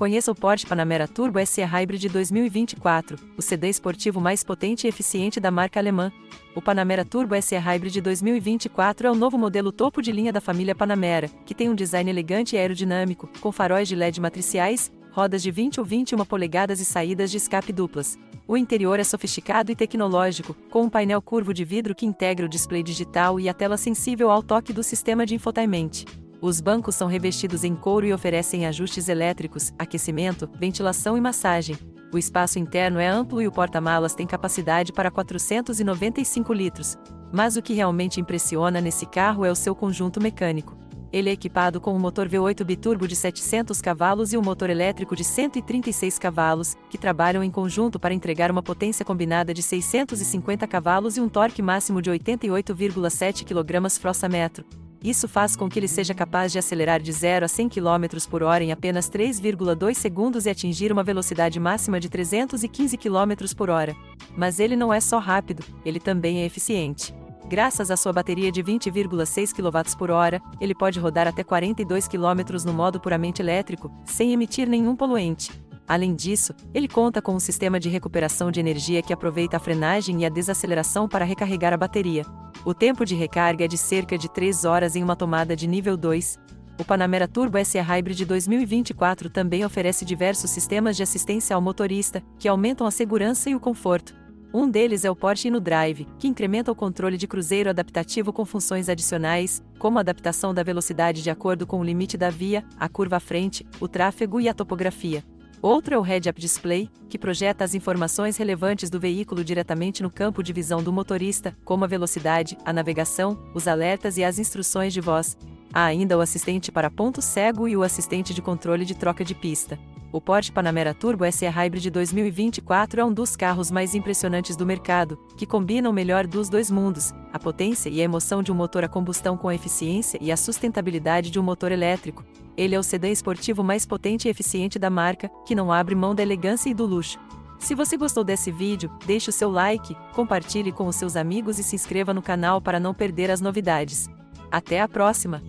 Conheça o Porsche Panamera Turbo SE Hybrid 2024, o sedã esportivo mais potente e eficiente da marca alemã. O Panamera Turbo SE Hybrid 2024 é o novo modelo topo de linha da família Panamera, que tem um design elegante e aerodinâmico, com faróis de LED matriciais, rodas de 20 ou 21 polegadas e saídas de escape duplas. O interior é sofisticado e tecnológico, com um painel curvo de vidro que integra o display digital e a tela sensível ao toque do sistema de infotainment. Os bancos são revestidos em couro e oferecem ajustes elétricos, aquecimento, ventilação e massagem. O espaço interno é amplo e o porta-malas tem capacidade para 495 litros. Mas o que realmente impressiona nesse carro é o seu conjunto mecânico. Ele é equipado com um motor V8 biturbo de 700 cavalos e um motor elétrico de 136 cavalos, que trabalham em conjunto para entregar uma potência combinada de 650 cavalos e um torque máximo de 88,7 kgfm. Isso faz com que ele seja capaz de acelerar de 0 a 100 km por hora em apenas 3,2 segundos e atingir uma velocidade máxima de 315 km por hora. Mas ele não é só rápido, ele também é eficiente. Graças à sua bateria de 20,6 kW por hora, ele pode rodar até 42 km no modo puramente elétrico, sem emitir nenhum poluente. Além disso, ele conta com um sistema de recuperação de energia que aproveita a frenagem e a desaceleração para recarregar a bateria. O tempo de recarga é de cerca de 3 horas em uma tomada de nível 2. O Panamera Turbo SE Hybrid 2024 também oferece diversos sistemas de assistência ao motorista, que aumentam a segurança e o conforto. Um deles é o Porsche InnoDrive, que incrementa o controle de cruzeiro adaptativo com funções adicionais, como a adaptação da velocidade de acordo com o limite da via, a curva à frente, o tráfego e a topografia. Outro é o Head-Up Display, que projeta as informações relevantes do veículo diretamente no campo de visão do motorista, como a velocidade, a navegação, os alertas e as instruções de voz. Há ainda o assistente para ponto cego e o assistente de controle de troca de pista. O Porsche Panamera Turbo SE Hybrid 2024 é um dos carros mais impressionantes do mercado, que combina o melhor dos dois mundos, a potência e a emoção de um motor a combustão com a eficiência e a sustentabilidade de um motor elétrico. Ele é o sedã esportivo mais potente e eficiente da marca, que não abre mão da elegância e do luxo. Se você gostou desse vídeo, deixe o seu like, compartilhe com os seus amigos e se inscreva no canal para não perder as novidades. Até a próxima!